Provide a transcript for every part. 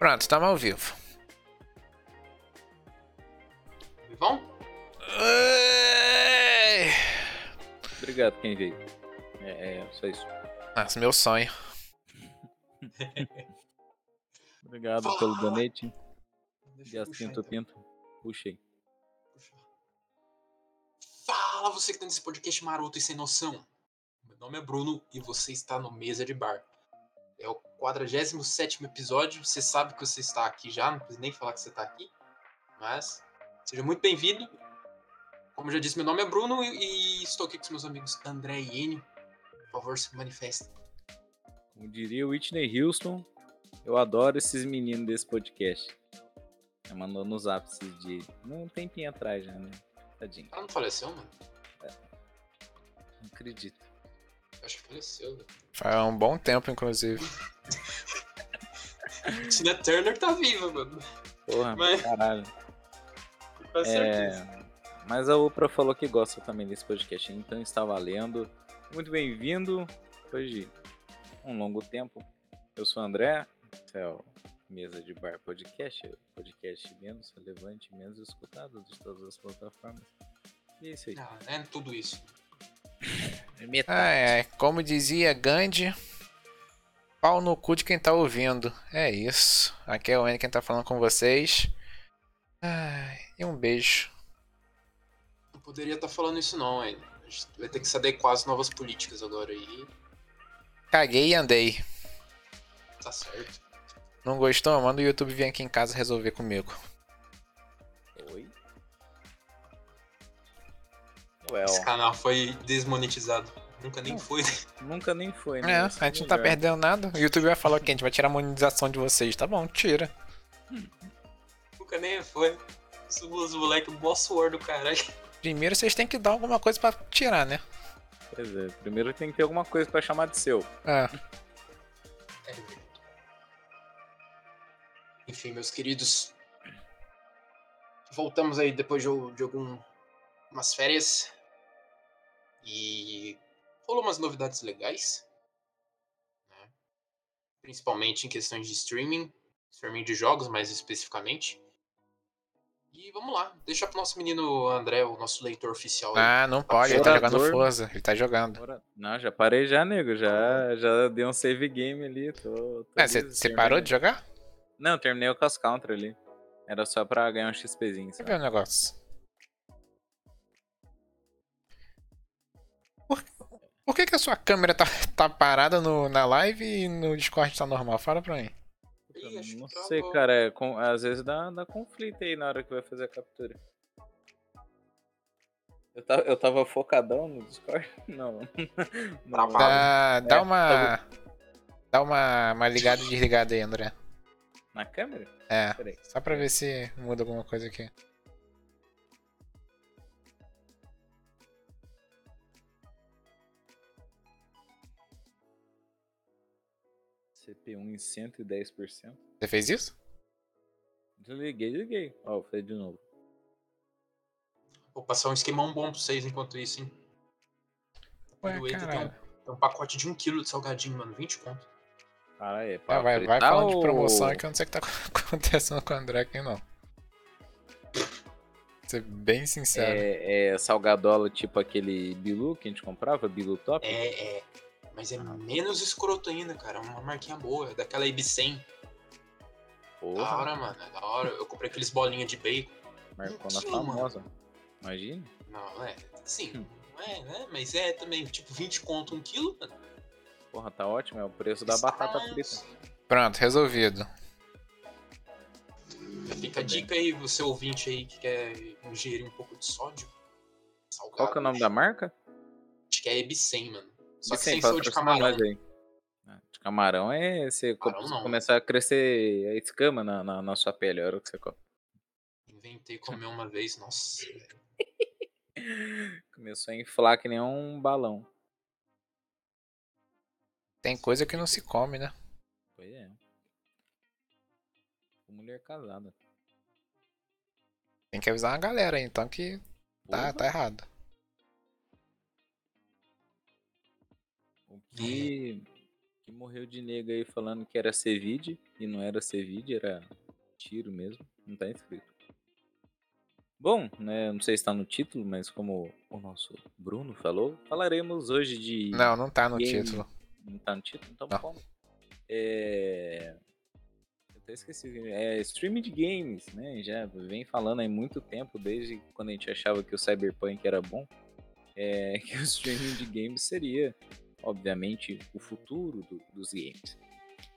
Pronto, estamos ao vivo. Vão? Obrigado quem veio. É, é só isso. Nossa, meu sonho. Obrigado Fala. pelo donate. Jacinto então. Pinto. Puxei. Puxa. Fala você que tá nesse podcast maroto e sem noção. Meu nome é Bruno e você está no Mesa de Bar. É o 47 episódio. Você sabe que você está aqui já, não precisa nem falar que você está aqui. Mas seja muito bem-vindo. Como eu já disse, meu nome é Bruno e, e estou aqui com os meus amigos André e Enio. Por favor, se manifestem. Como diria o Whitney Houston, eu adoro esses meninos desse podcast. Ela mandou nos ápices de. Tem tempinho atrás já, né? Tadinho. Ela não faleceu, mano? Não acredito. Acho que faleceu, velho. Faz um bom tempo, inclusive. Tina Turner tá viva, mano. Porra, Mas- caralho. Com certeza. É, mas a Oprah falou que gosta também desse podcast, então está valendo. Muito bem-vindo. Depois de um longo tempo, eu sou o André, esse é o Mesa de Bar Podcast, o podcast menos relevante, menos escutado de todas as plataformas. E é isso aí. Ah, é tudo isso. É metade. Ai, ai, como dizia Gandhi, pau no cu de quem tá ouvindo. É isso. Aqui é o N quem tá falando com vocês. Ai, e um beijo. Não poderia estar falando isso não, gente vai ter que se adequar às novas políticas agora aí. Caguei e andei. Tá certo. Não gostou? Manda o YouTube vir aqui em casa resolver comigo. Well, Esse canal foi desmonetizado. Nunca nem Não. foi. nunca nem foi, né? É, a gente não tá perdendo nada. O YouTube vai falar que a gente vai tirar a monetização de vocês. Tá bom, tira. Nunca nem foi. Os, os moleques boss war do caralho. Primeiro vocês têm que dar alguma coisa pra tirar, né? Pois é, primeiro tem que ter alguma coisa pra chamar de seu. É. É. Enfim, meus queridos. Voltamos aí depois de, de algumas férias. E rolou umas novidades legais. né? Principalmente em questões de streaming. Streaming de jogos, mais especificamente. E vamos lá. Deixa pro nosso menino André, o nosso leitor oficial. aí. Ah, não pode, ele tá jogando Forza. Ele tá jogando. Não, já parei já, nego. Já, já dei um save game ali. Tô, tô É, você parou de jogar? Não, terminei o Cross Country ali. Era só pra ganhar um XPzinho. Sabe? ver o negócio. Por que, que a sua câmera tá, tá parada no, na live e no Discord tá normal? Fala pra mim. Ih, Não sei, cara. é com- às vezes dá, dá conflito aí na hora que vai fazer a captura. Eu tava, eu tava focadão no Discord? Não. Não. Travado. Dá, dá É, uma. Dá uma, uma ligada e desligada aí, André. Na câmera? É, só pra ver se muda alguma coisa aqui. CPU em 110%. Você fez isso? Desliguei, desliguei. Ó, vou fazer de novo. Vou passar um esquemão bom pra vocês enquanto isso, hein? Ué, Do Eita tem um, tem um pacote de 1 kg de salgadinho, mano. 20 conto. Caralho, é É, pra vai, vai falando de ou- promoção aí que eu não sei o que tá acontecendo com o André aqui, não. Ser bem sincero. É, é salgadola tipo aquele Bilu que a gente comprava, Bilu Top? É, é. Mas é menos escroto ainda, cara. É uma marquinha boa. É daquela IB100. Da Porra, hora, mano. É da hora. Eu comprei aqueles bolinhas de bacon. marcou na famosa. Imagina. Não, é. Sim. Hum. Não é, né? Mas é também, tipo, 20 conto um quilo, mano. Porra, tá ótimo, é o preço da batata Mas- frita. Pronto, resolvido. Fica a dica aí, você ouvinte aí que quer ingerir um pouco de sódio. Salgado. Qual que é o nome da marca? Acho que é IB100, mano. Só que Vicente, sem sal de camarão. Ah, De camarão é você Camarão começar a crescer a escama na, na, na sua pele, a hora que você come. Inventei comer uma vez, nossa. velho. Começou a inflar que nem um balão. Tem coisa que não se come, né? Pois é. Mulher casada. Tem que avisar a galera aí, então que tá, tá errado. Que, que morreu de nega aí falando que era Cevide e não era Cevide, era tiro mesmo. Não tá escrito. Bom, né, não sei se está no título, mas como o nosso Bruno falou, falaremos hoje de. Não, não tá no game- título. Não tá no título? Então, Não. como? É. Eu até esqueci. É streaming de games, né? Já vem falando há muito tempo, desde quando a gente achava que o Cyberpunk era bom. É que o streaming de games seria, obviamente, o futuro do- dos games.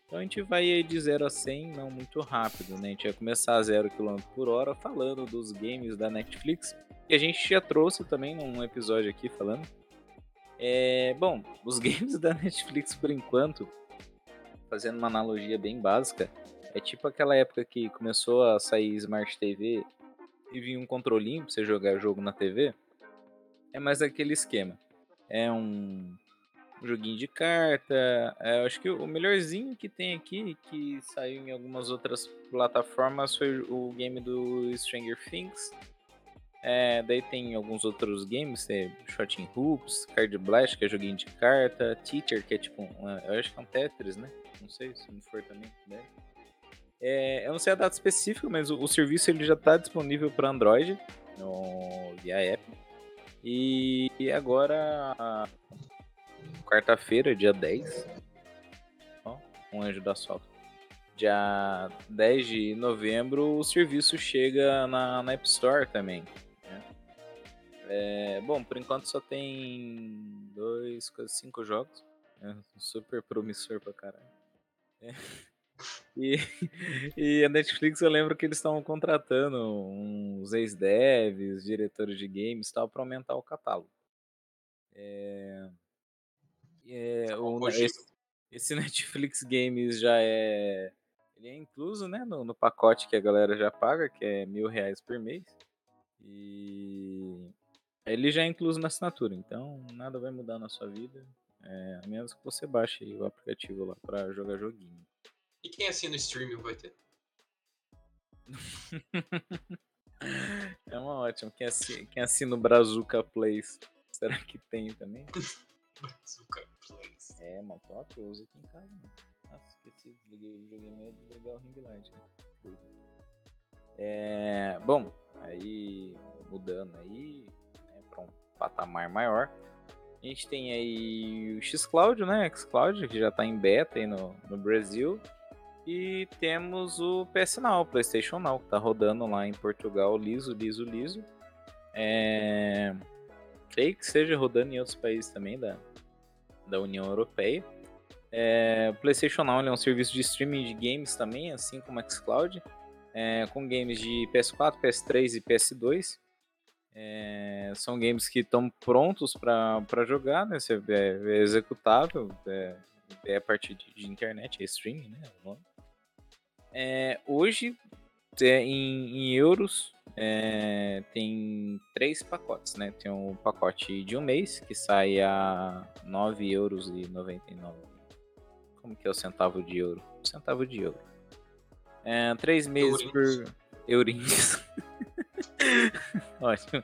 Então a gente vai de 0 a 100, não muito rápido, né? A gente vai começar a 0 km por hora falando dos games da Netflix, que a gente já trouxe também num episódio aqui falando. É, bom, os games da Netflix por enquanto, fazendo uma analogia bem básica, é tipo aquela época que começou a sair Smart TV e vinha um controlinho pra você jogar jogo na TV. É mais aquele esquema. É um joguinho de carta. é, eu acho que o melhorzinho que tem aqui, que saiu em algumas outras plataformas, foi o game do Stranger Things. É, daí tem alguns outros games, é Shot in Hoops, Card Blast, que é joguinho de carta, Teacher, que é tipo, um, eu acho que é um Tetris, né? Não sei se não for também. Né? É, eu não sei a data específica, mas o, o serviço ele já está disponível para Android, no, via app. E, e agora, quarta-feira, dia 10. Ó, um anjo da solta. Dia 10 de novembro, o serviço chega na, na App Store também. né? É, bom, por enquanto só tem dois, cinco jogos. É super promissor pra caralho. É. E, e a Netflix, eu lembro que eles estavam contratando uns ex-devs, diretores de games tal, pra aumentar o catálogo. É, é, o- esse, esse Netflix Games já é. Ele é incluso, né? No, no pacote que a galera já paga, que é mil reais por mês. E ele já é incluso na assinatura, então nada vai mudar na sua vida. É, a menos que você baixe o aplicativo lá pra jogar joguinho. E quem assina o streaming vai ter? É uma ótima. Quem assina, quem assina o Brazuca Plays, será que tem também? Bazooka Plays. É, mano, tô atoso aqui em casa, mano. Nossa, esqueci, desliguei, joguei meio de ligar o ring light. né? É, bom, aí mudando aí né, para um patamar maior. A gente tem aí o xCloud, né? xCloud, que já tá em beta aí no, no Brasil. E temos o PS Now, o PlayStation Now, que tá rodando lá em Portugal liso, liso, liso. É... Creio que seja rodando em outros países também da, da União Europeia. É, o PlayStation Now é um serviço de streaming de games também, assim como o xCloud, é, com games de PS4, PS3 e PS2. É, são games que estão prontos para jogar, né? Você é, é executável, é, é a partir de, de internet, é streaming, né? nome. É, hoje, é, em, em euros, é, tem três pacotes, né? Tem um pacote de um mês que sai a 9 euros e 99. Como que é o centavo de euro? Um centavo de euro. É, três meses Eurinhos. por eurinhos. Ótimo.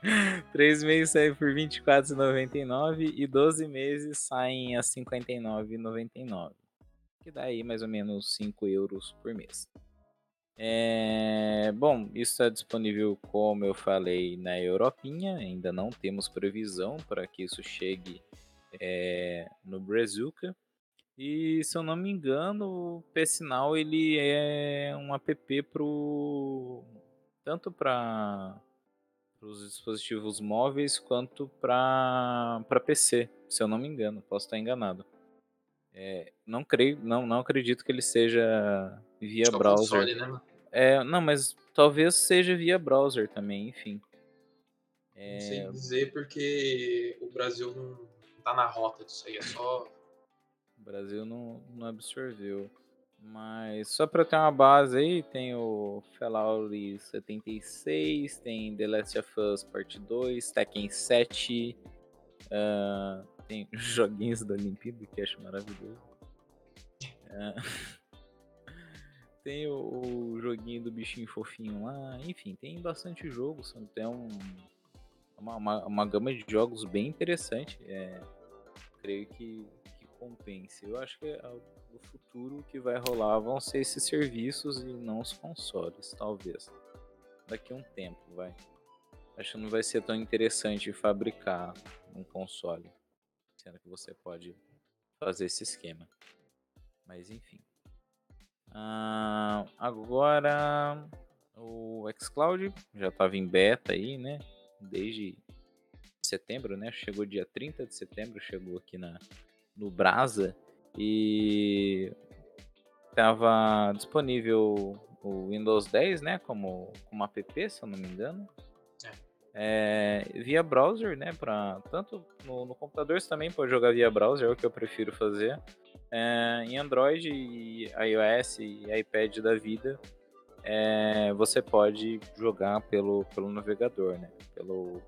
Três meses saem por R$ 24,99 e 12 meses saem a R$ 59,99. Que dá aí mais ou menos 5 euros por mês. É, bom, isso está disponível, como eu falei, na Europinha. Ainda não temos previsão para que isso chegue é, no Brazuca. E se eu não me engano, o PS-Now ele é um app pro tanto para os dispositivos móveis quanto para PC, se eu não me engano, posso estar enganado. É, não creio, não, não acredito que ele seja via o browser. console, né? É, não, mas talvez seja via browser também, enfim. É, Não sei dizer porque o Brasil não tá na rota disso aí. É só. O Brasil não, não absorveu. Mas só pra ter uma base aí, tem o Fallout 76, tem The Last of Us Part 2, Tekken 7, ah, tem os joguinhos da Olimpíada que acho maravilhoso. Ah, tem o, o joguinho do bichinho fofinho lá, enfim, tem bastante jogo, são- tem um, uma, uma, uma gama de jogos bem interessante. É, creio que, que compense. Eu acho que a- do futuro que vai rolar vão ser esses serviços e não os consoles, talvez. Daqui a um tempo, vai. Acho que não vai ser tão interessante fabricar um console, sendo que você pode fazer esse esquema. Mas enfim. Ah, agora o xCloud já estava em beta aí, né? Desde setembro, né? Chegou dia 30 de setembro, chegou aqui na, no Brasa e estava disponível o Windows 10, né? Como, como app, se eu não me engano. É, via browser, né? Pra, tanto no, no, computador você também pode jogar via browser, é o que eu prefiro fazer. É, em Android e iOS e iPad da vida, é, você pode jogar pelo, pelo navegador, né? Pelo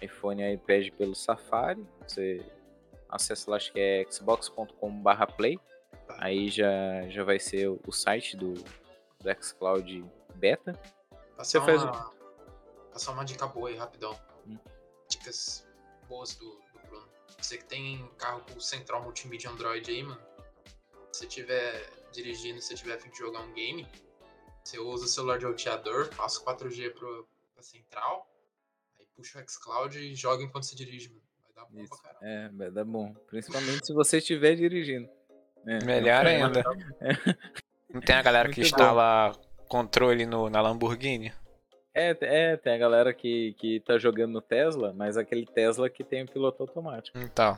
iPhone e iPad pelo Safari. Você acessa lá, acho que é xbox.com/play. Aí já, já vai ser o site do, do xCloud Beta. Passar, você uma, faz... passar uma dica boa aí, rapidão. Hum. Dicas boas do, do Bruno. Você que tem carro com central multimídia Android aí, mano. Se tiver dirigindo, se tiver a fim de jogar um game, você usa o celular de roteador, passa o 4G pro, pra central, aí puxa o xCloud e joga enquanto você dirige, mano. Vai dar bom Isso. pra caramba. É, vai dar bom. Principalmente se você estiver dirigindo. É, Melhor é ainda. Não tem a galera que instala bom. controle no, na Lamborghini? É, é, tem a galera que, que tá jogando no Tesla, mas aquele Tesla que tem o piloto automático. Então.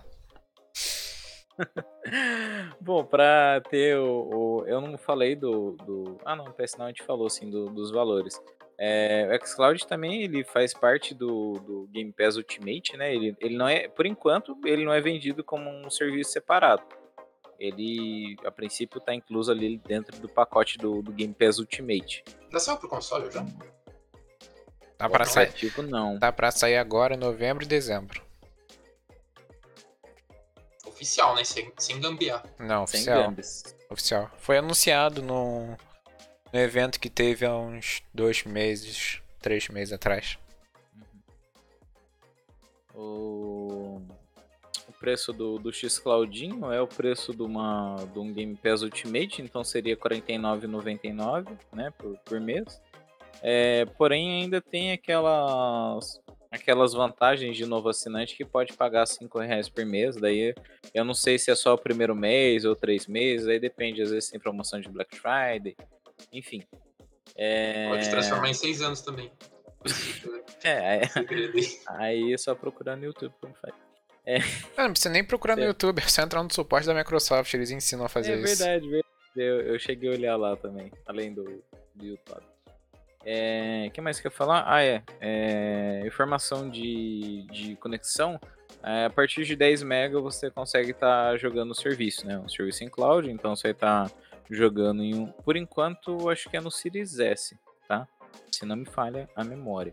Bom, pra ter o, o, Eu não falei do. do ah, não, PS não a gente falou assim do, dos valores. É, o xCloud também ele faz parte do, do Game Pass Ultimate, né? Ele, ele não é, por enquanto, ele não é vendido como um serviço separado. Ele, a princípio, está incluso ali dentro do pacote do, do Game Pass Ultimate. Já saiu pro console já? Tá para sair. Tipo, não. Tá para sair agora, em novembro e dezembro oficial, né? Sem, sem gambiar. Não, oficial. Oficial. Foi anunciado no, no evento que teve há uns dois meses, três meses atrás. O, o preço do, do X Claudinho é o preço de, uma, de um Game Pass Ultimate, então seria R$ 49,99 né, por, por mês. É, porém, ainda tem aquelas aquelas vantagens de novo assinante que pode pagar 5 reais por mês. Daí eu não sei se é só o primeiro mês ou três meses, aí depende, às vezes tem promoção de Black Friday, enfim. É... Pode transformar em 6 anos também. é, é. aí é só procurar no YouTube como faz. É. Não, não precisa nem procurar no é. YouTube, você entra no suporte da Microsoft, eles ensinam a fazer é isso. É verdade, verdade. Eu, eu cheguei a olhar lá também, além do, do YouTube. É, que mais que eu ia falar? Ah, é. é informação de, de conexão. É, a partir de 10 MB você consegue estar tá jogando o serviço, né? Um serviço em cloud, então você está jogando em um. Por enquanto, acho que é no Series S, tá? Se não me falha a memória.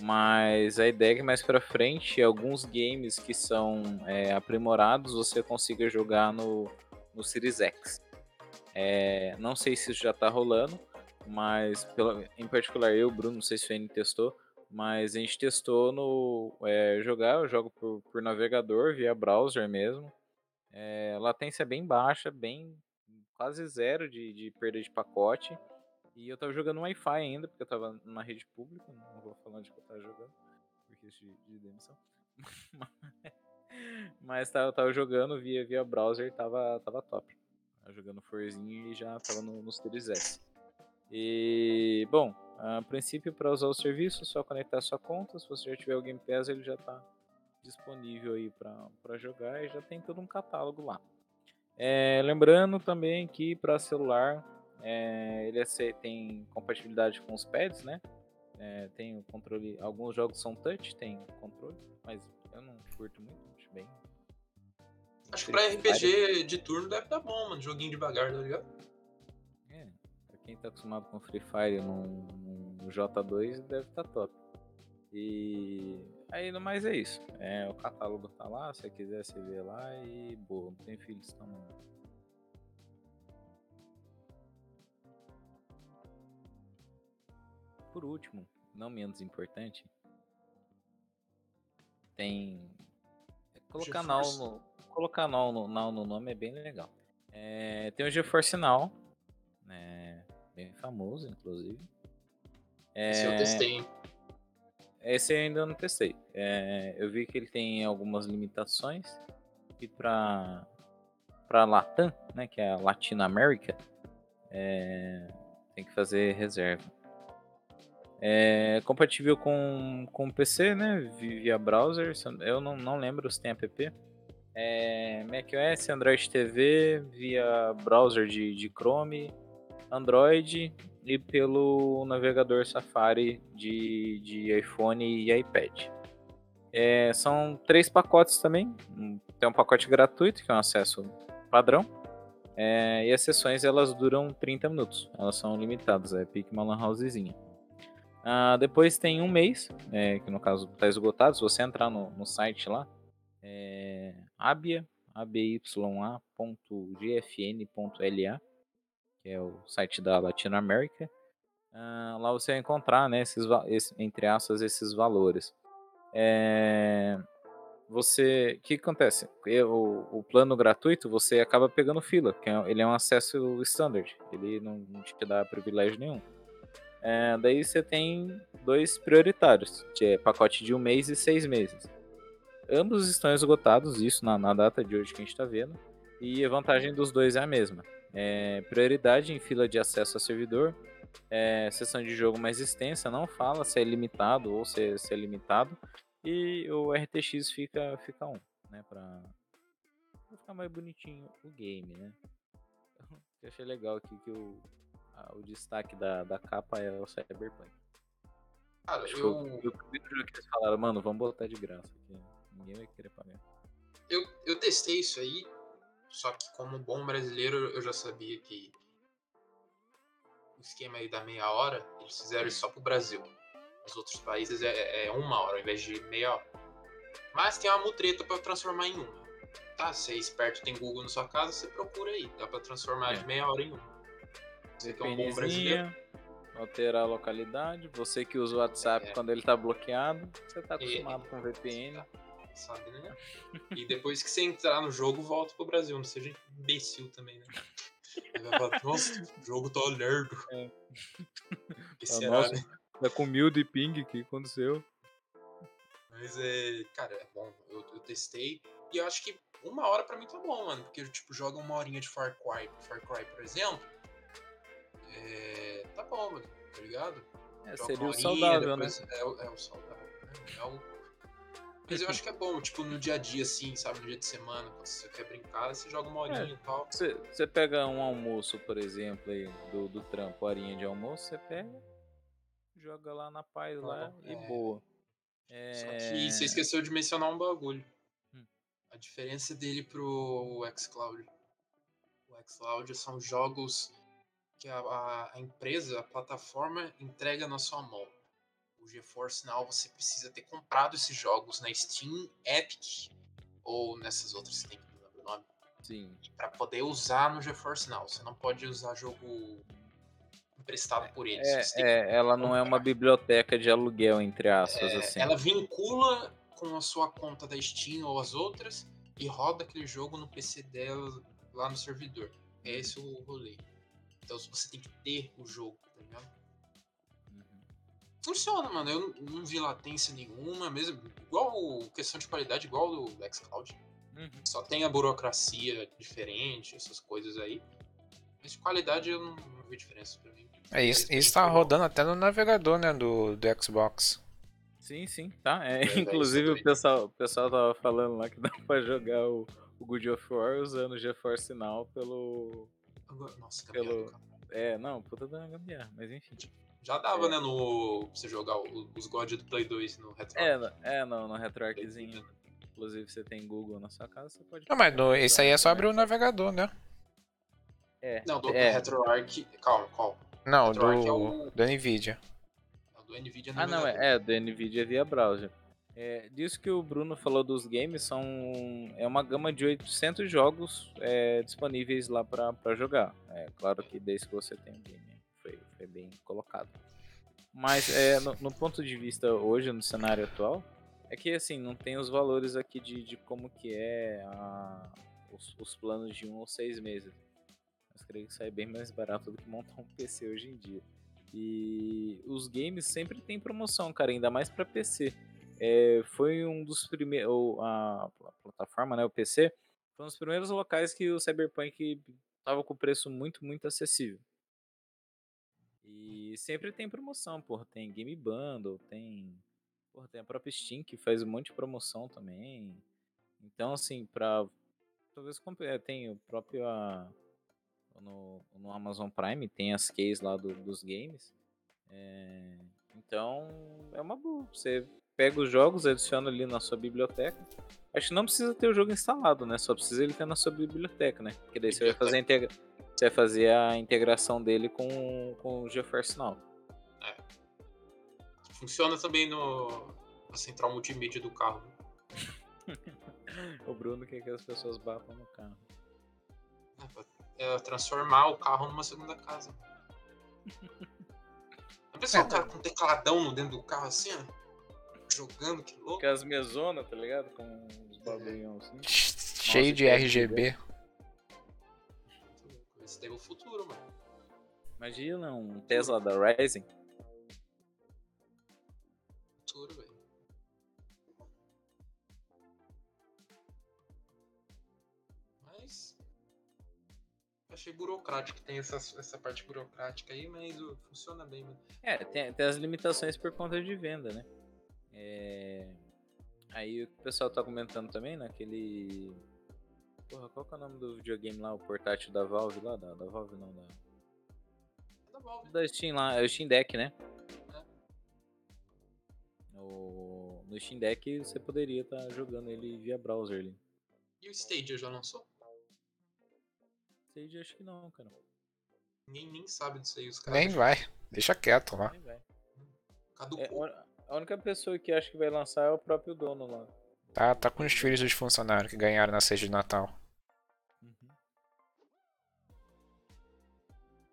Mas a ideia é que mais para frente, alguns games que são é, aprimorados você consiga jogar no, no Series X. É, não sei se isso já está rolando, mas pela, em particular eu, Bruno, não sei se o N testou, mas a gente testou no é, jogar, eu jogo por, por navegador, via browser mesmo. É, latência bem baixa, bem quase zero de, de perda de pacote. E eu tava jogando Wi-Fi ainda, porque eu tava numa rede pública, não vou falar onde que eu tava jogando, porque de, de demissão. Mas tava, tava jogando via, via browser, tava, tava top. Tava jogando Forzinho e já tava no, no Series S. E, bom, a princípio, para usar o serviço, é só conectar sua conta. Se você já tiver o Game Pass, ele já está disponível aí para jogar e já tem todo um catálogo lá. É, lembrando também que para celular é, ele é, tem compatibilidade com os pads, né? É, tem o controle. Alguns jogos são touch, tem controle, mas eu não curto muito, acho bem. Acho que pra RPG de turno deve dar bom, mano. Joguinho devagar, tá ligado? Quem tá acostumado com Free Fire no, no J2 deve estar tá top. E aí no mais é isso. É, o catálogo tá lá, se você quiser você vê lá e boa, não tem filhos também. Por último, não menos importante, tem colocar null no, colocar null no, null no nome é bem legal. É, tem o GeForce Now, né, bem famoso, inclusive. É, Esse eu testei, hein? Esse eu ainda não testei. É, eu vi que ele tem algumas limitações e para para Latam, né, que é a Latina América, é, tem que fazer reserva. É compatível com, com PC, né, via browser. Eu não, não lembro se tem app. É, macOS, Android TV, via browser de, de Chrome, Android e pelo navegador Safari de, de iPhone e iPad. É, são três pacotes também. Tem um pacote gratuito, que é um acesso padrão. É, e as sessões elas duram 30 minutos. Elas são limitadas, é pique uma housezinha. Ah, depois tem um mês, é, que no caso está esgotado. Se você entrar no, no site lá, é, abia, abya.gfn.la, que é o site da Latinoamérica. Uh, lá você vai encontrar, né, esses, esse, entre aspas, esses valores. É, você, o que acontece? O, o, plano gratuito você acaba pegando fila, que é, ele é um acesso standard, ele não, não te dá privilégio nenhum. É, daí você tem dois prioritários, que é pacote de um mês e seis meses. Ambos estão esgotados, isso na, na data de hoje que a gente está vendo. E a vantagem dos dois é a mesma. É, prioridade em fila de acesso a servidor. É, sessão de jogo mais extensa, não fala se é limitado ou se, se é limitado. E o RTX fica, fica 1, né? Pra, pra ficar mais bonitinho o game, né? Eu achei legal aqui que o, a, o destaque da, da capa é o Cyberpunk. Cara, Acho eu... que o primeiro jogo que eles falaram, mano, vamos botar de graça aqui. Ninguém vai querer pagar. Eu, eu testei isso aí, só que como bom brasileiro eu já sabia que o esquema aí da meia hora, eles fizeram isso só pro Brasil. Nos outros países é, é uma hora ao invés de meia hora. Mas tem uma mutreta para transformar em uma. Tá, você é esperto, tem Google na sua casa, você procura aí. Dá pra transformar É. de meia hora em uma. Você que é um bom brasileiro. alterar a localidade. Você que usa o WhatsApp É. quando ele tá bloqueado, você tá acostumado com VPN. Sabe, né? E depois que você entrar no jogo, volta pro Brasil. Não seja imbecil também, né? Falar, Nossa, o jogo tá lerdo. É. Que Ah, será, nossa. né? Tá com mil de ping, o que aconteceu? Mas é. Cara, é bom. Eu, eu testei. E eu acho que uma hora pra mim tá bom, mano. Porque tipo, joga uma horinha de Far Cry, Far Cry, por exemplo. É. Tá bom, mano. Tá ligado? É, seria o saudável, né? depois- É, o- é o saudável. né? É o... Mas eu acho que é bom, tipo, no dia a dia, assim, sabe? No dia de semana, quando você quer brincar, você joga uma horinha e tal. Você, pega um almoço, por exemplo, aí, do, do trampo, horinha de almoço, você pega, joga lá na paz lá É. e boa. Só É, que você esqueceu de mencionar um bagulho. Hum. A diferença dele pro xCloud. O xCloud são jogos que a, a- a empresa, a plataforma, entrega na sua mão. O GeForce Now você precisa ter comprado esses jogos na Steam, Epic ou nessas outras que tem que lembro o nome. Sim. Pra poder usar no GeForce Now. Você não pode usar jogo emprestado por eles. É, é, ela não é uma biblioteca de aluguel, entre aspas, É, assim. Ela vincula com a sua conta da Steam ou as outras e roda aquele jogo no PC dela lá no servidor. É esse o rolê. Então você tem que ter o jogo, tá ligado? Funciona, mano. Eu não- vi latência nenhuma, mesmo. Igual o- questão de qualidade, igual do Xcloud. Uhum. Só tem a burocracia diferente, essas coisas aí. Mas de qualidade eu não, não vi diferença pra mim. É isso, isso tá rodando até no navegador, né, do, do Xbox. Sim, sim, tá. É, Verdade, inclusive isso o pessoal, o pessoal tava falando lá que dá pra jogar o, o Good of War usando o GeForce Now pelo... Agora- Nossa, Pelo-. É, não, puta da gambiarra, mas enfim. Já dava, É. né, no. pra você jogar o- os God do Play 2 no Retro. É, no- é não, no RetroArchzinho. Inclusive você tem Google na sua casa, você pode... Não, mas no, esse aí é só abrir o navegador, né? É, Não, do é. RetroArch. Calma, calma. Não, RetroArch é do, o- do Nvidia. É o do Nvidia Ah, não, navegador. é, é do NVIDIA via browser. É, disso que o Bruno falou dos games, são é uma gama de 800 jogos é, disponíveis lá pra pra jogar. É claro que desde que você tem um game, foi bem colocado. Mas é, no, no ponto de vista hoje, no cenário atual, é que assim, não tem os valores aqui de, de como que é a- os, os planos de um ou seis meses. Mas creio que sai bem mais barato do que montar um PC hoje em dia. E os games sempre tem promoção, cara, ainda mais para PC. É, foi um dos primeiros. A, a plataforma, né? O PC, foi um dos primeiros locais que o Cyberpunk tava com preço muito, muito acessível. E sempre tem promoção. Tem Game Bundle, tem. Tem a própria Steam que faz um monte de promoção também. Então, assim, pra. Talvez é, tem o próprio. A, no, no Amazon Prime tem as keys lá do, dos games. É, então é uma boa. Você pega os jogos, adiciona ali na sua biblioteca. Acho que não precisa ter o jogo instalado, né? Só precisa ele ter na sua biblioteca, né? Porque daí você vai fazer a, integra... você vai fazer a integração dele com, com o GeForce Now. É. Funciona também no na central multimídia do carro. o Bruno quer que as pessoas batam no carro. É, é, transformar o carro numa segunda casa. A pessoa é, um cara com um tecladão no dentro do carro assim, ó. Jogando, que louco. Com as mesonas, tá ligado? Com os bagulhão assim. Cheio Nossa, de RGB. Esse teve o futuro, mano. Imagina um Tesla da Rising. Futuro, velho. achei burocrático, tem essa, essa parte burocrática aí, mas funciona bem, mano. É, tem, tem, as limitações por conta de venda, né? É... Aí o pessoal tá comentando também naquele. Né, Porra, qual que é o nome do videogame lá, o portátil da Valve lá? Da, da Valve não, da. Da Valve. Da Steam lá, é o Steam Deck, né? É. O... No Steam Deck você poderia estar tá jogando ele via browser ali. E o Stadia já lançou? Stage acho que não, cara. Ninguém nem sabe disso aí, os caras. Nem vai. Deixa quieto lá. Nem vai. É, a única pessoa que acha que vai lançar é o próprio dono lá. Tá, tá com os filhos dos funcionários que ganharam na ceia de Natal. Uhum.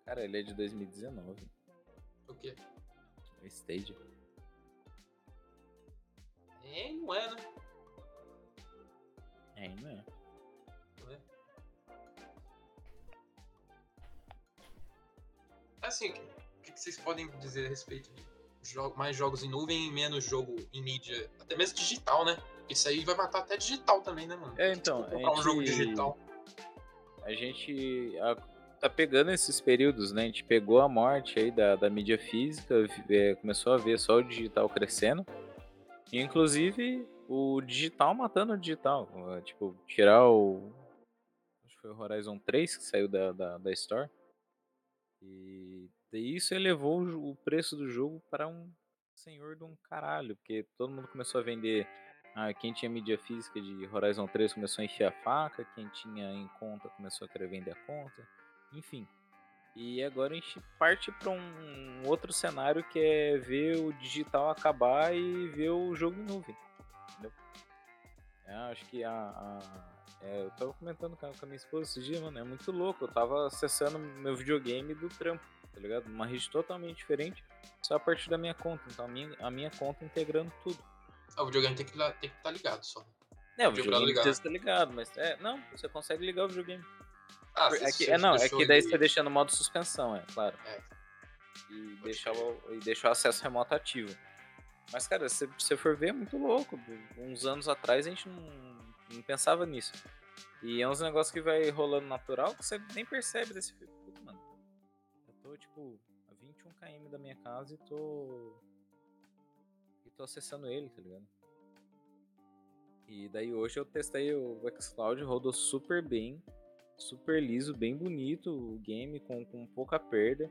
Cara, ele é de 2019. O quê? O Stage. É, não é, né? É, não é. assim, o que, que, vocês podem dizer a respeito de jo mais jogos em nuvem e menos jogo em mídia, até mesmo digital, né? Isso aí vai matar até digital também, né, mano? É, então. Tipo, gente... um jogo digital. A gente tá pegando esses períodos, né? A gente pegou a morte aí da, da mídia física, é, começou a ver só o digital crescendo. E, inclusive, o digital matando o digital. Tipo, tirar o. Acho que foi o Horizon 3 que saiu da, da, da Store. E isso elevou o preço do jogo para um senhor de um caralho, porque todo mundo começou a vender. Ah, quem tinha mídia física de Horizon 3 começou a encher a faca, quem tinha em conta começou a querer vender a conta, enfim. E agora a gente parte para um outro cenário que é ver o digital acabar e ver o jogo em nuvem. Entendeu? É, acho que a, a é, eu tava comentando com a minha esposa esse dia, mano, é muito louco. Eu tava acessando meu videogame do trampo, tá ligado? Uma rede totalmente diferente, só a partir da minha conta. Então a minha, a minha conta integrando tudo. Ah, o videogame tem que estar tá ligado só. É, o videogame ligado. precisa estar ligado, mas é, não, você consegue ligar o videogame. Ah, é, que, é não, é que daí você deixa no modo suspensão, é claro. É. E deixar, o, e deixar o acesso remoto ativo. Mas, cara, se você for ver, é muito louco. Uns anos atrás a gente não não pensava nisso. E é uns negócios que vai rolando natural que você nem percebe desse filme. Tô, tipo, a 21 km da minha casa e tô. E tô acessando ele, tá ligado? E daí hoje eu testei o Xcloud, rodou super bem, super liso, bem bonito o game, com, com pouca perda.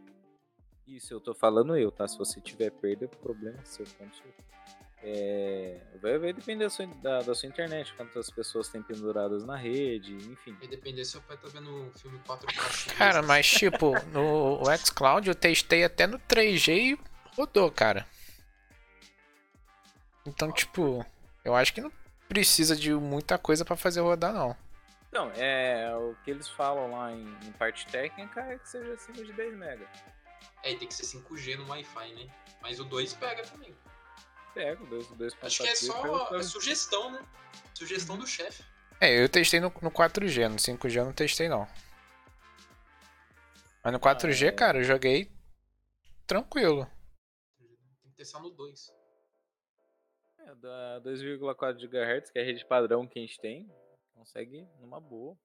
Isso eu tô falando eu, tá? Se você tiver perda, problema é seu, como seu. É, vai, vai depender da sua, da, da sua, internet, quantas pessoas tem penduradas na rede, enfim. Vai depender se seu pai tá vendo o filme 4K. Cara, mas tipo, no xCloud eu testei até no 3G e rodou, cara. Então, tipo, eu acho que não precisa de muita coisa para fazer rodar, não. Não, é o que eles falam lá em, em parte técnica é que seja acima de 10 MB. É, tem que ser 5G no Wi-Fi, né? Mas o 2 pega também. Pego, dois, dois Acho que é só é sugestão, né? Sugestão do chefe. É, eu testei no, no 4G, no 5G eu não testei não. Mas no 4G, é. cara, eu joguei tranquilo. Tem que testar no 2. É, da 2,4 GHz, que é a rede padrão que a gente tem, consegue numa boa.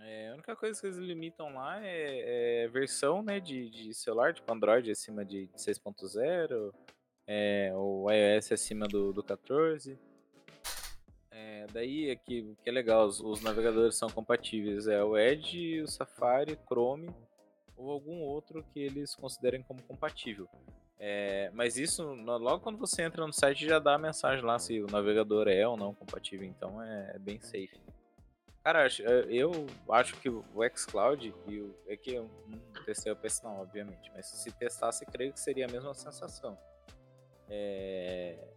É, a única coisa que eles limitam lá é, é versão né, de, de celular, tipo Android acima de, de 6.0, é, o iOS acima do, do 14. É, daí é que, o que é legal, os, os navegadores são compatíveis, é o Edge, o Safari, Chrome ou algum outro que eles considerem como compatível. É, mas isso, logo quando você entra no site, já dá a mensagem lá se o navegador é ou não compatível, então é, é bem safe. Cara, é, eu acho que o xCloud, e o, é que eu não testei o PS não, obviamente, mas se testasse, creio que seria a mesma sensação. É,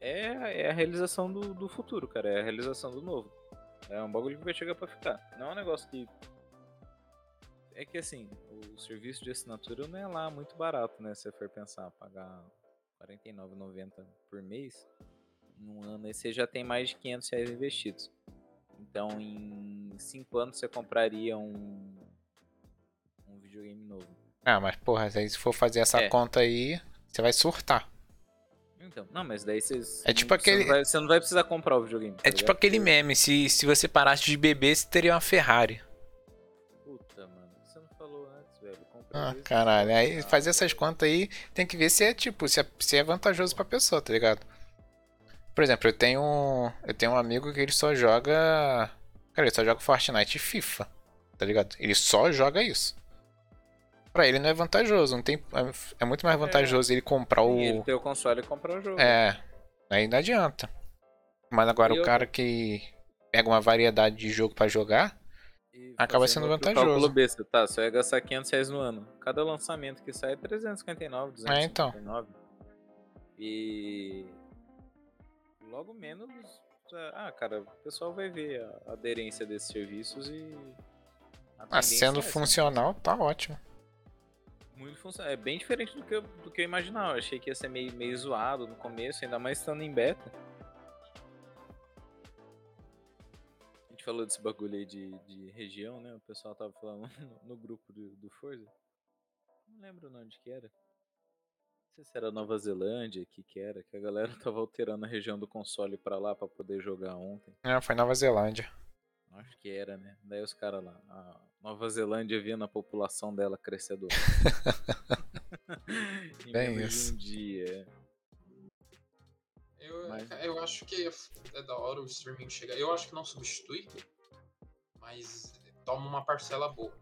é, é a realização do, do futuro, cara, é a realização do novo. É um bagulho que vai chegar pra ficar. Não é um negócio que é que assim, o serviço de assinatura não é lá muito barato, né? Se você for pensar, pagar R$ 49,90 por mês, num ano aí você já tem mais de 500 reais investidos. Então em 5 anos você compraria um, um videogame novo. Ah, mas porra, se for fazer essa É. conta aí, você vai surtar. Então, não, mas daí vocês. É tipo aquele- Você não vai, você não vai precisar comprar o videogame. tá É tipo aquele meme, se, se você parasse de beber, você teria uma Ferrari. Puta, mano, você não falou antes, velho. Comprei Ah, isso, caralho. Aí fazer essas contas aí, tem que ver se é tipo, se é, se é vantajoso pra pessoa, tá ligado? Por exemplo, eu tenho eu tenho um amigo que ele só joga, cara, ele só joga Fortnite e FIFA, tá ligado? Ele só joga isso. Pra ele não é vantajoso, não tem, é, é muito mais vantajoso ele comprar o E ele tem o console e comprar o jogo. É, aí não adianta. Mas agora E o outra- cara que pega uma variedade de jogo pra jogar, E Acaba sendo vantajoso. Besta, tá? Você vai gastar 500 reais no ano. Cada lançamento que sai é 359, 259. então. E logo menos. Ah, cara, o pessoal vai ver a aderência desses serviços e. ah, sendo é funcional, tá ótimo. Muito funcional. É bem diferente do que, eu, do que eu imaginava. Eu achei que ia ser meio, meio zoado no começo, ainda mais estando em beta. A gente falou desse bagulho aí de, de região, né? O pessoal tava falando no, no grupo do, do Forza. Não lembro onde que era. Não sei se era Nova Zelândia, que que era, que a galera tava alterando a região do console pra lá pra poder jogar ontem. É, foi Nova Zelândia. Acho que era, né? Daí os caras lá, a Nova Zelândia vendo a população dela crescedor. em Bem isso. um dia. Eu, Mas- eu acho que é da hora o streaming chegar. Eu acho que não substitui, mas toma uma parcela boa.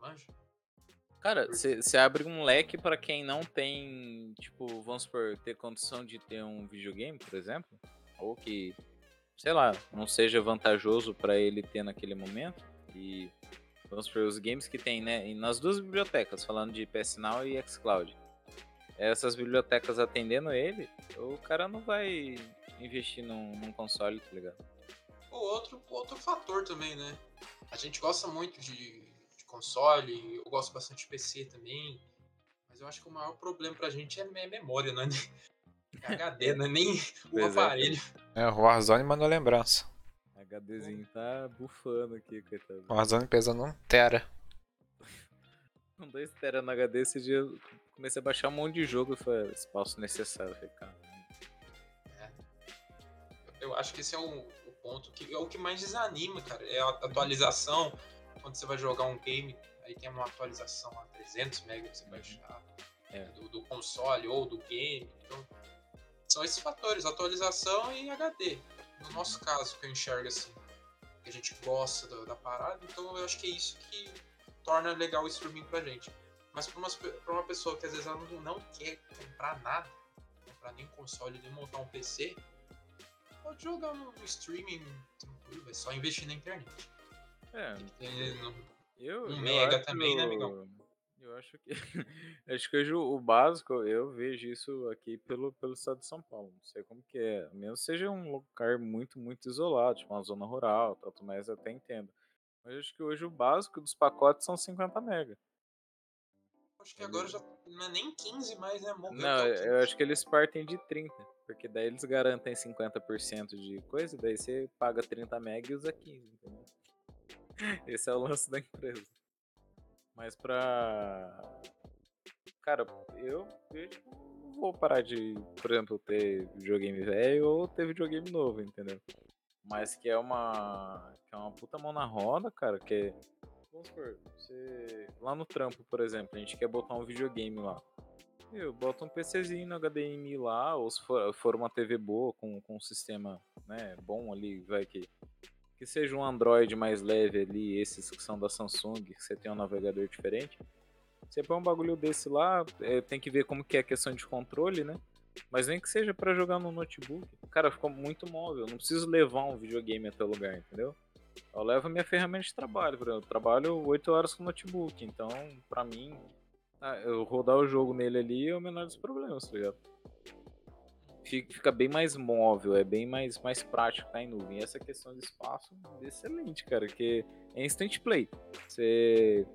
Manja? Cara, você abre um leque pra quem não tem, tipo, vamos supor, ter condição de ter um videogame, por exemplo, ou que, sei lá, não seja vantajoso pra ele ter naquele momento. E vamos supor, os games que tem, né, nas duas bibliotecas, falando de PS Now e xCloud. Essas bibliotecas atendendo ele, o cara não vai investir num, num console, tá ligado? O outro, outro fator também, né? A gente gosta muito de, de console, eu gosto bastante de PC também, mas eu acho que o maior problema pra gente é me- memória, não é nem é HD, não é nem o aparelho. É, o Warzone mandou lembrança. HDzinho tá bufando aqui, coitado. O Warzone pesando um tera. Com 2 tera no HD, esse dia eu comecei a baixar um monte de jogo e foi espaço necessário. Falei, cara, Eu acho que esse é o, o ponto que é o que mais desanima, cara. É a atualização. Quando você vai jogar um game, aí tem uma atualização a 300 MB pra você baixar É. do, do console ou do game. Então, são esses fatores, atualização e HD. No nosso caso, que eu enxergo assim, que a gente gosta da, da parada, então eu acho que é isso que torna legal o streaming pra gente. Mas pra uma, pra uma pessoa que às vezes ela não, não quer comprar nada, comprar nem console, nem montar um PC, pode jogar no, no streaming tranquilo, é só investir na internet. é, Tem que ter no- eu, Um eu mega também, né, amigão? Eu acho que acho que hoje o básico, eu vejo isso aqui pelo, pelo estado de São Paulo. Não sei como que é. Mesmo seja um lugar muito, muito isolado, tipo uma zona rural, tanto mais eu até entendo. Mas acho que hoje o básico dos pacotes são 50 mega. Acho que agora já não é nem 15 mais, né? Morreu Não, eu 15. acho que eles partem de 30. Porque daí eles garantem 50% de coisa, daí você paga 30 mega e usa 15, entendeu? Esse é o lance da empresa. Mas pra. Cara, eu, eu vou parar de, por exemplo, ter videogame velho ou ter videogame novo, entendeu? Mas que é uma. Que é uma puta mão na roda, cara, que é. Vamos supor, você. Lá no trampo, por exemplo, a gente quer botar um videogame lá. Eu boto um PCzinho no HDMI lá, ou se for, for uma TV boa, com, com um sistema né, bom ali, vai que que seja um Android mais leve ali, esses que são da Samsung, que você tem um navegador diferente. Você põe um bagulho desse lá, é, tem que ver como que é a questão de controle, né? Mas nem que seja para jogar no notebook. Cara, ficou muito móvel. Não preciso levar um videogame até o lugar, entendeu? Eu levo minha ferramenta de trabalho. Eu trabalho 8 horas com notebook. Então, pra mim, ah, eu rodar o jogo nele ali é o menor dos problemas, tá ligado? Fica bem mais móvel, é bem mais, mais prático tá em nuvem. E essa questão de espaço é excelente, cara, que é instant play. Você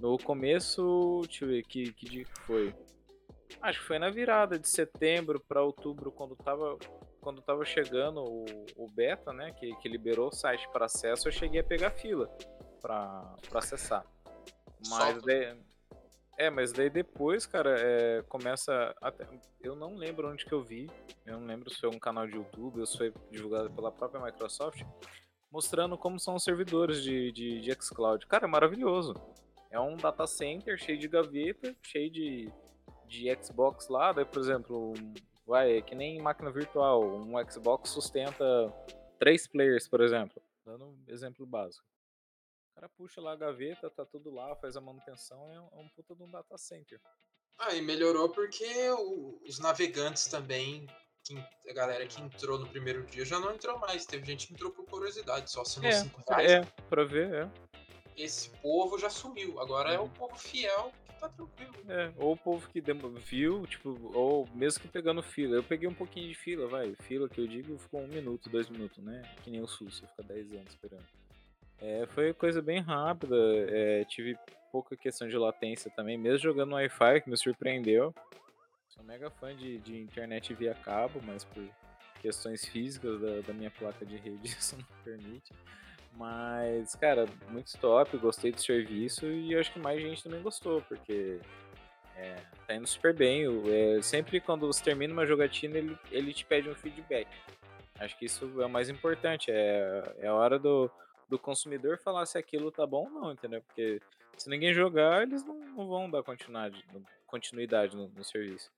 no começo, deixa eu ver que, que dia que foi. Acho que foi na virada de setembro para outubro, quando tava, quando tava chegando o, o beta, né? Que, que liberou o site para acesso, eu cheguei a pegar fila para acessar. Mas daí, é, mas daí depois, cara, é, começa. Até, eu não lembro onde que eu vi. Eu não lembro se foi um canal de YouTube ou se foi divulgado pela própria Microsoft. Mostrando como são os servidores de, de, de xCloud. Cara, é maravilhoso. É um data center cheio de gaveta, cheio de, de Xbox lá. Daí, por exemplo, vai, é que nem máquina virtual. Um Xbox sustenta três players, por exemplo. Dando um exemplo básico. O cara puxa lá a gaveta, tá tudo lá, faz a manutenção, é um, é um puta de um data center. Ah, e melhorou porque o, os navegantes também, que, a galera que entrou no primeiro dia já não entrou mais. Teve gente que entrou por curiosidade, só assinou é, 5 reais. É, pra ver, é. Esse povo já sumiu. Agora uhum. é o uhum. povo fiel que tá tranquilo. É, ou o povo que viu, tipo, ou mesmo que pegando fila. Eu peguei um pouquinho de fila, vai. Fila que eu digo ficou um minuto, dois minutos, né? Que nem o SUS, você fica 10 anos esperando. É, foi coisa bem rápida, é, tive pouca questão de latência também, mesmo jogando no Wi-Fi, que me surpreendeu. Sou mega fã de, de internet via cabo, mas por questões físicas da, da minha placa de rede isso não permite. Mas, cara, muito top, gostei do serviço e acho que mais gente também gostou, porque é, tá indo super bem. É, sempre quando você termina uma jogatina, ele, ele te pede um feedback. Acho que isso é o mais importante. É, é a hora do, do consumidor falar se aquilo tá bom ou não, entendeu? Porque se ninguém jogar, eles não, não vão dar continuidade, continuidade no, no, serviço.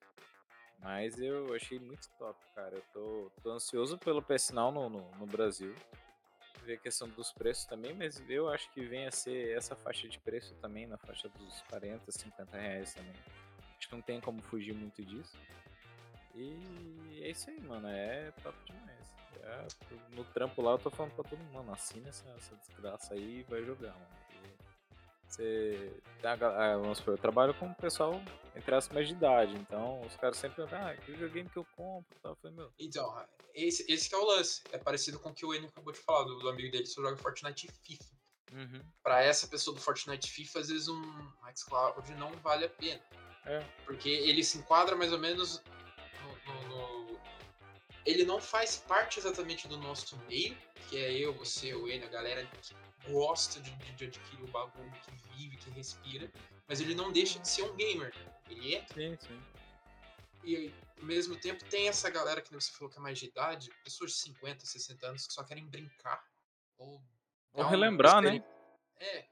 Mas eu achei muito top, cara. Eu tô, tô ansioso pelo PS Now no, no, no Brasil. Ver a questão dos preços também, mas eu acho que vem a ser essa faixa de preço também, na faixa dos 40, 50 reais também. Acho que não tem como fugir muito disso. E é isso aí, mano. É top demais. É, no trampo lá eu tô falando pra todo mundo, mano, assina essa, essa desgraça aí e vai jogar, mano. Você. Ah, vamos supor, eu trabalho com o pessoal entre as mais de idade, então os caras sempre perguntam, ah, que videogame que eu compro tal. Eu falei, meu. Então, esse, esse é o lance. É parecido com o que o Enio acabou de falar, do, do amigo dele só joga Fortnite e FIFA. Uhum. Pra essa pessoa do Fortnite FIFA, às vezes um xCloud não vale a pena. É. Porque ele se enquadra mais ou menos no, no, no ele não faz parte exatamente do nosso meio, que é eu, você, o N, a galera que gosta de, de, adquirir o bagulho, que vive, que respira, mas ele não deixa de ser um gamer. Ele é. Sim, sim. E ao mesmo tempo tem essa galera que você falou que é mais de idade, pessoas de 50, 60 anos que só querem brincar. Ou, ou relembrar, né? É.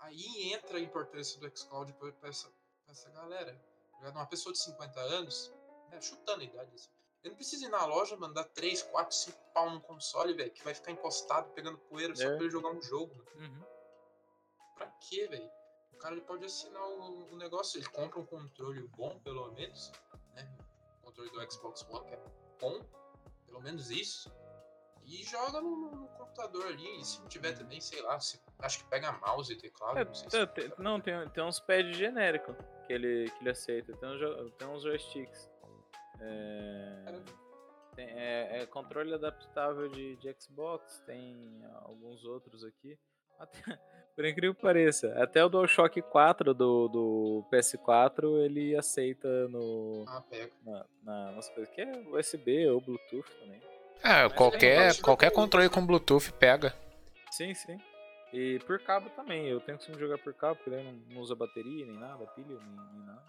Aí entra a importância do xCloud pra essa, pra essa galera. Uma pessoa de 50 anos, né, chutando a idade assim, eu não preciso ir na loja, mandar 3, 4, 5 pau no console, velho, que vai ficar encostado pegando poeira só é. pra ele jogar um jogo. Uhum. Pra quê, velho? O cara ele pode assinar o, o, negócio, ele compra um controle bom, pelo menos, né? O controle do Xbox One, que é bom, pelo menos isso. E joga no, no, no computador ali. E se não tiver também, sei lá, se, acho que pega mouse e teclado. É, não, sei se tem, não tem, tem uns pads genéricos que ele, que ele aceita. Tem uns, tem uns joysticks. É, tem, é, é, controle adaptável de, de Xbox, tem alguns outros aqui. Até, por incrível que pareça, até o DualShock 4 do, do PS4 ele aceita no. Ah, pega. Na, na, nas coisas que é USB ou Bluetooth também. É, qualquer, qualquer controle com Bluetooth pega. Sim, sim. E por cabo também, eu tenho que jogar por cabo, porque daí não, não usa bateria, nem nada, pilha, nem, nem nada.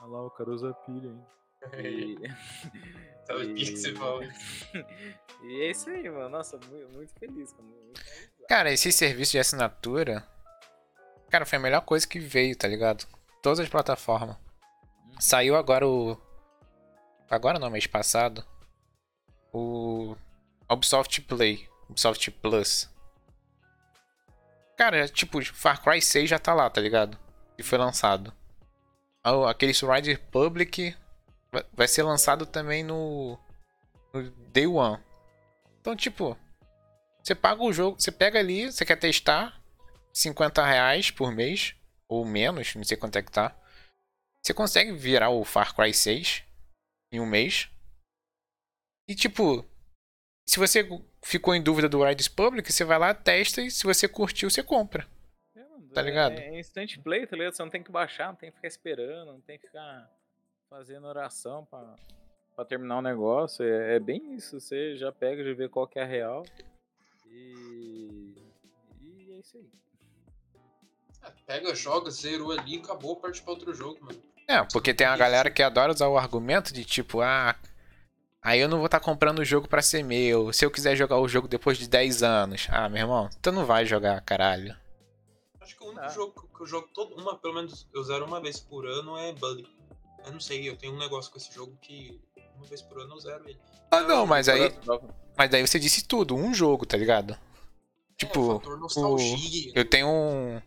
Olha lá, o cara usa pilha ainda. E... Sabia que você falou. e é isso aí, mano. Nossa, muito, muito feliz. Muito feliz. Cara, esse serviço de assinatura. Cara, foi a melhor coisa que veio, tá ligado? Todas as plataformas. Saiu agora o. Agora não, mês passado. O. Ubisoft Play. Ubisoft Plus. Cara, tipo, Far Cry 6 já tá lá, tá ligado? E foi lançado. Aquele Riders Republic vai ser lançado também no, no Day One. Então, tipo, você paga o jogo, você pega ali, você quer testar, 50 reais por mês, ou menos, não sei quanto é que tá. Você consegue virar o Far Cry 6 em um mês. E tipo, se você ficou em dúvida do Riders Public, você vai lá, testa e se você curtiu, você compra. É, tá ligado? É, é instant play, tá ligado? Você não tem que baixar, não tem que ficar esperando, não tem que ficar fazendo oração pra, pra terminar o um negócio. É, é, bem isso. Você já pega, de ver qual que é a real. E. E é isso aí. É, pega, joga, zerou ali, acabou, parte pra outro jogo, mano. É, porque tem uma galera que adora usar o argumento de tipo, ah. Aí eu não vou estar tá comprando o jogo para ser meu. Se eu quiser jogar o jogo depois de 10 anos. Ah, meu irmão, tu não vai jogar, caralho. Acho que o único ah. jogo que eu jogo todo. Uma, pelo menos eu zero uma vez por ano é Bully. Eu não sei, eu tenho um negócio com esse jogo que uma vez por ano eu zero ele. Ah, não, mas aí. Mas daí você disse tudo, um jogo, tá ligado? Tipo, é, o, eu tenho um.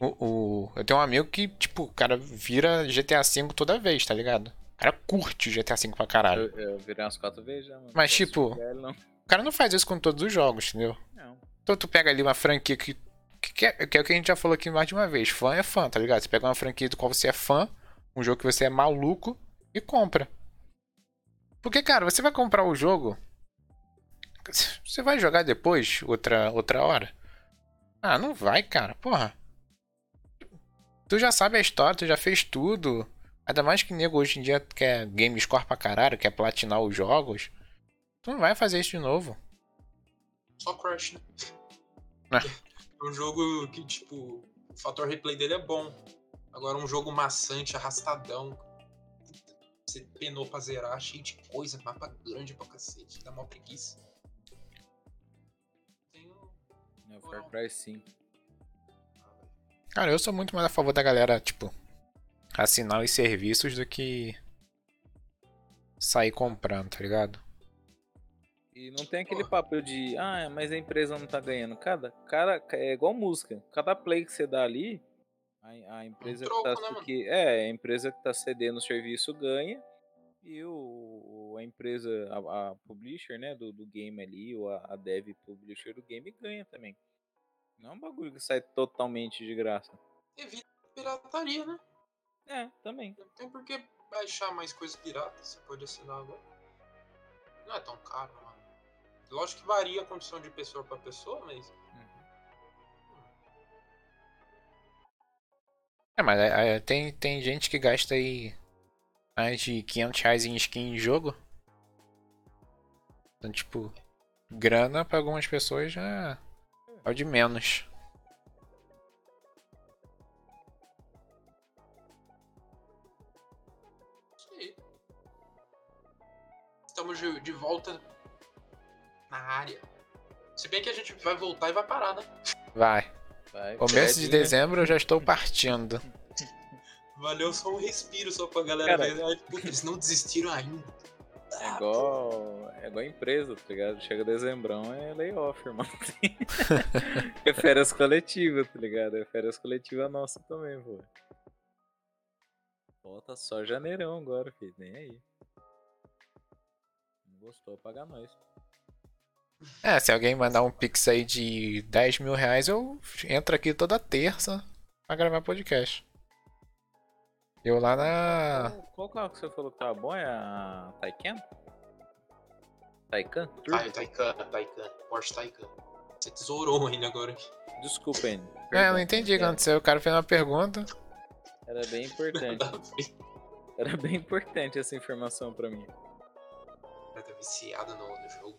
O, o, eu tenho um amigo que, tipo, o cara vira GTA V toda vez, tá ligado? O cara curte o GTA V pra caralho. Eu, eu virei umas quatro vezes já, mano. Mas, tipo, velho, o cara não faz isso com todos os jogos, entendeu? Não. Então tu pega ali uma franquia que. Que é, que é o que a gente já falou aqui mais de uma vez. Fã é fã, tá ligado? Você pega uma franquia do qual você é fã, um jogo que você é maluco, e compra. Porque, cara, você vai comprar o jogo. Você vai jogar depois, outra, outra hora? Ah, não vai, cara. Porra. Tu já sabe a história, tu já fez tudo. Ainda mais que nego hoje em dia quer game score pra caralho, quer platinar os jogos. Tu não vai fazer isso de novo. Só Crash, né? É um jogo que, tipo, o fator replay dele é bom. Agora um jogo maçante, arrastadão, você penou pra zerar, cheio de coisa, mapa grande pra cacete, dá mó preguiça. Tem um. É o Far Cry 5. Cara, eu sou muito mais a favor da galera, tipo, assinar os serviços do que sair comprando, tá ligado? E não tem aquele papo de, ah, mas a empresa não tá ganhando. Cada, cara, é igual música. Cada play que você dá ali, a, a empresa um troco, que, tá, né, que é, a empresa que tá cedendo o serviço ganha e o, a empresa, a, a publisher, né, do, do game ali, ou a, a dev publisher do game ganha também. Não é um bagulho que sai totalmente de graça. Evita pirataria, né? É, também. Não tem por que baixar mais coisas piratas, você pode assinar agora. Não é tão caro, mano. Lógico que varia a condição de pessoa para pessoa, mas É, mas é, é, tem, tem gente que gasta aí mais de 500 reais em skin em jogo. Então, tipo, grana pra algumas pessoas já é o de menos. Estamos de, de volta na área. Se bem que a gente vai voltar e vai parar, né? Vai. Vai, Começo de né? dezembro eu já estou partindo. Valeu só um respiro só pra galera Cara, ver. Puta, eles não desistiram ainda. É igual, é igual empresa, tá ligado? Chega dezembrão é layoff, irmão. é férias coletivas, tá ligado? É férias coletivas nossa também, pô. Volta só janeirão agora, filho. Nem aí. Não gostou, paga nós. É, se alguém mandar um pix aí de 10 mil reais, eu entro aqui toda terça pra gravar podcast. Eu lá na. Qual carro que você falou que tava bom? É a Taycan? Taycan? Ai, Taycan, Taycan. Porsche Taycan. Você tesourou ainda agora. Desculpa, hein. É, eu não entendi o que aconteceu. O cara fez uma pergunta. Era bem importante. Era bem importante essa informação pra mim. Ela tá viciada no, no jogo.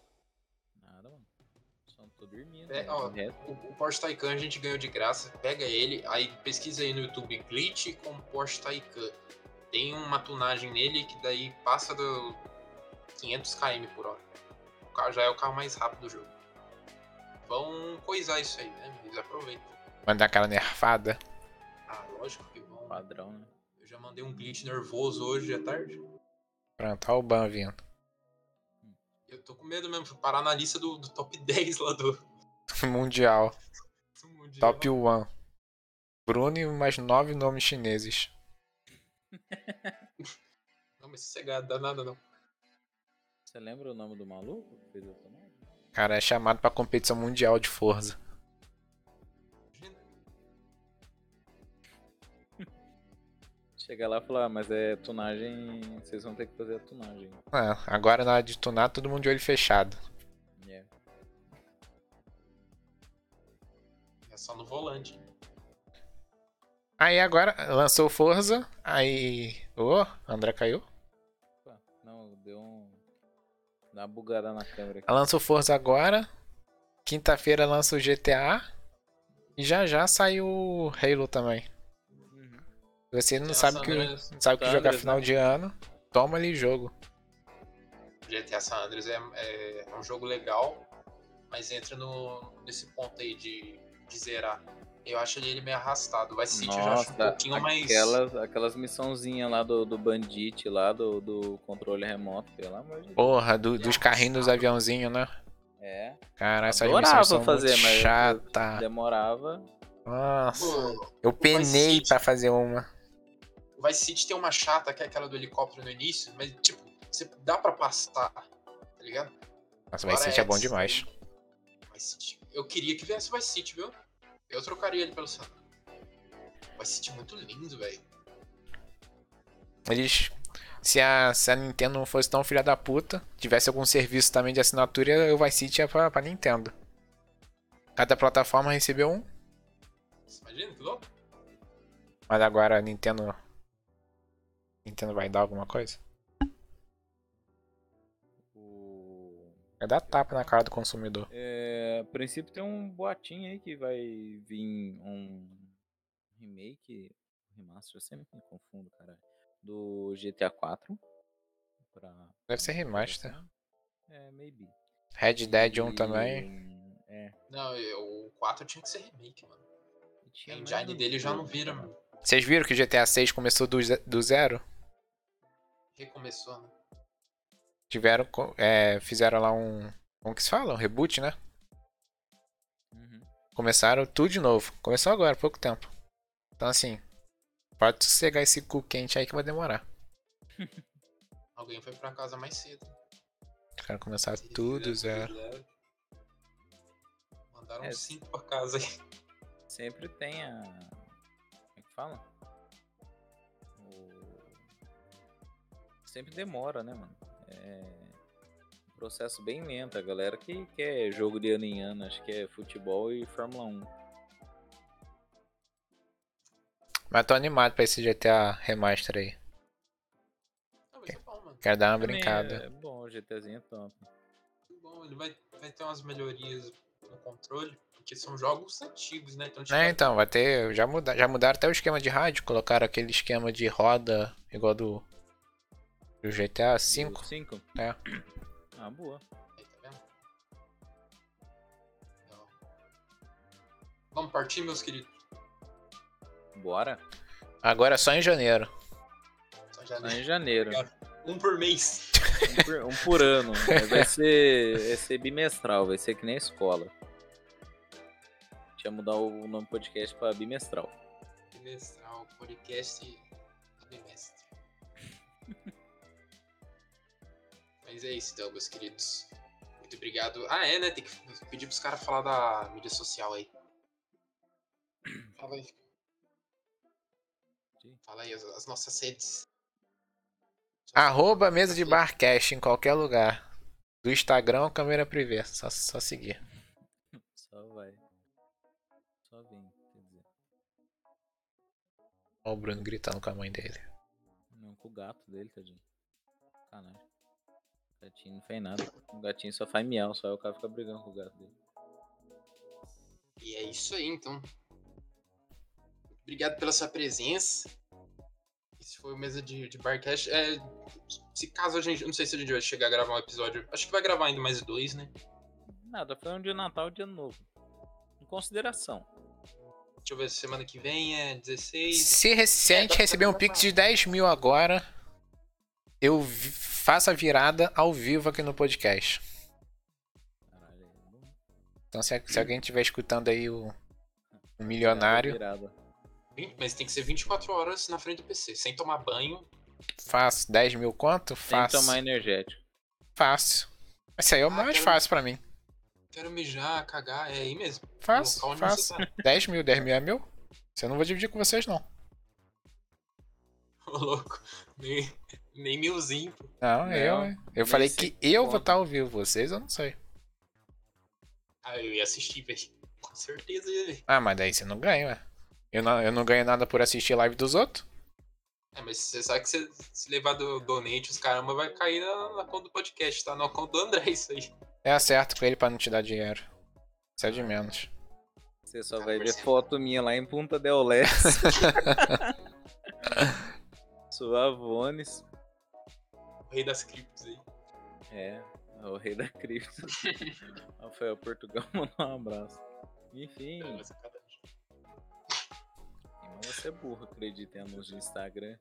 Dormindo. É, né? ó, O o Porsche Taycan a gente ganhou de graça. Pega ele, aí pesquisa aí no YouTube glitch com Porsche Taycan. Tem uma tunagem nele que daí passa do 500 km por hora. O carro já é o carro mais rápido do jogo. Vão coisar isso aí, né? Eles aproveitam. Mandar aquela nerfada. Ah, lógico que vão. Padrão, né? Eu já mandei um glitch nervoso hoje à tarde. Pronto, olha o ban vindo. Eu tô com medo mesmo, fui parar na lista do, do top 10 lá do, Mundial. do Mundial. Top 1. Bruno e mais nove nomes chineses. Não, mas sossegado, dá nada não. Você lembra o nome do maluco que fez a tomada? O cara é chamado pra competição mundial de Forza. Chegar lá e falar, ah, mas é tunagem. Vocês vão ter que fazer a tunagem. Ah, agora na hora de tunar, todo mundo de olho fechado. É. É só no volante. Aí agora lançou o Forza, aí. Ô, André caiu. Opa, não, deu um. Dá uma bugada na câmera aqui. Lançou o Forza agora. Quinta-feira lança o GTA. E já já saiu o Halo também. Você não sabe que, não sabe que jogar Andreas, final né? de ano. Toma ali jogo. GTA San Andreas é, é, é um jogo legal, mas entra no, nesse ponto aí de, de zerar. Eu acho ele meio arrastado. Vai City eu já acho um pouquinho mais. aquelas, aquelas missãozinhas lá do, do Bandit, lá do, do controle remoto, pelo amor de Deus. Porra, do- dos carrinhos dos aviãozinhos, né? É, Cara, Adorava missões são fazer, muito mas- chata. demorava. Nossa, Pô, eu penei pra fazer uma. O Vice City tem uma chata, que é aquela do helicóptero no início, mas tipo, você dá pra passar, tá ligado? Nossa, Agora Vice City é bom demais. Vice City. Eu queria que viesse Vice City, viu? Eu trocaria ele pelo San Vice City é muito lindo, velho. Eles. Se a, se a Nintendo não fosse tão filha da puta, tivesse algum serviço também de assinatura, o Vice City é pra, pra Nintendo. Cada plataforma recebeu um, imagina que louco? mas agora a Nintendo. Nintendo vai dar alguma coisa? O... Vai dar tapa na cara do consumidor. É, a princípio tem um boatinho aí que vai vir um remake, remaster, eu sempre me confundo, cara, do GTA 4. Pra, Deve ser remaster. É, maybe. Red Dead 1 E, também. É, Não, eu- o 4 tinha que ser remake, mano. e A engine dele já não vira, mano. Vocês viram que o GTA 6 começou do, do zero? Recomeçou, né? Tiveram. co- é, fizeram lá um. Como que se fala? Um reboot, né? Uhum. Começaram tudo de novo. Começou agora, pouco tempo. Então assim. Pode sossegar esse cu quente aí que vai demorar. Alguém foi pra casa mais cedo. Os caras começaram Se tudo zero. Mandaram É, 5 pra casa aí. Sempre tem a. Como é que fala? Sempre demora, né, mano? É um processo bem lento. A galera que quer jogo de ano em ano, acho que é futebol e Fórmula 1. Mas tô animado pra esse GTA Remaster aí. Bom, mano. Quero dar uma Também brincada. É bom, o GTzinho é top. Muito bom. Ele vai, vai ter umas melhorias no controle, porque são jogos antigos, né? Então, tipo, É, então, vai ter. Já, muda, já mudaram até o esquema de rádio, colocaram aquele esquema de roda igual do. Do GTA V. 5? É. Ah, boa. Aí, tá vendo? Então, Vamos partir, meus queridos. Bora. Agora é só em janeiro. Só já Só em janeiro. Um por mês. Um por, um por ano. Vai ser, vai ser bimestral, vai ser que nem a escola. Tinha mudar o nome do podcast pra bimestral. Trimestral, podcast Mas é isso então, meus queridos. Muito obrigado. Ah, é, né? Tem que pedir pros caras falar da mídia social aí. Fala aí. Sim. Fala aí as, as nossas redes. Arroba mesa de barcast em qualquer lugar. Do Instagram ou câmera privê. Só, só seguir. Só vai. Só vem, quer dizer. Olha o Bruno gritando com a mãe dele. Não com o gato dele, tadinho. Caralho. O gatinho não fez nada. O gatinho só faz miau, só aí o cara fica brigando com o gato dele. E é isso aí, então. Obrigado pela sua presença. Esse foi o mesa de, de Barcast. É, se caso a gente. Não sei se a gente vai chegar a gravar um episódio. Acho que vai gravar ainda mais dois, né? Nada, foi um dia de Natal e dia novo. Em consideração. Deixa eu ver, semana que vem é 16. Se, re- se a É, dá- receber um pix de 10 mil agora, eu faço a virada ao vivo aqui no podcast. Então se, se alguém estiver escutando aí o, o milionário, Mas tem que ser 24 horas na frente do PC, sem tomar banho. faço 10 mil quanto? Sem Faço. tomar energético. Fácil. Esse aí é o Ah, mais quero- fácil pra mim. Quero mijar, cagar, é aí mesmo. Fácil, fácil. você tá. 10 mil, 10 mil é meu? Você não vou dividir com vocês, não. Ô, louco. Nem, nem milzinho. pô. Não, Não, eu. Eu nem falei que eu vou estar ao vivo, vocês eu não sei. Ah, eu ia assistir, velho. Com certeza ia ver. Ah, mas daí você não ganha, ué. Eu não, eu não ganho nada por assistir live dos outros. É, mas você sabe que você, se levar do donate, os caramba vai cair na, na conta do podcast, tá? Na conta do André, isso aí. É acerto com ele pra não te dar dinheiro. Isso é de menos. Você só Tá vai ver foto minha lá em Punta del Leste. Suavones. O rei das criptos aí. É, é o rei da cripto. Rafael Portugal mandou um abraço. Enfim, É, mas mas você é burro, acredita em anúncio de Instagram.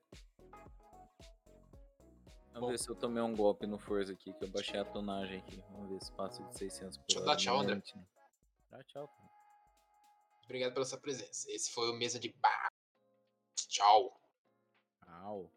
Vamos Bom. ver se eu tomei um golpe no Forza aqui, que eu baixei a tonagem aqui. Vamos ver se passa de 600 por Deixa eu dar tchau, André. Dá tchau, cara. Obrigado pela sua presença. Esse foi o Mesa de Bar. Tchau. Tchau.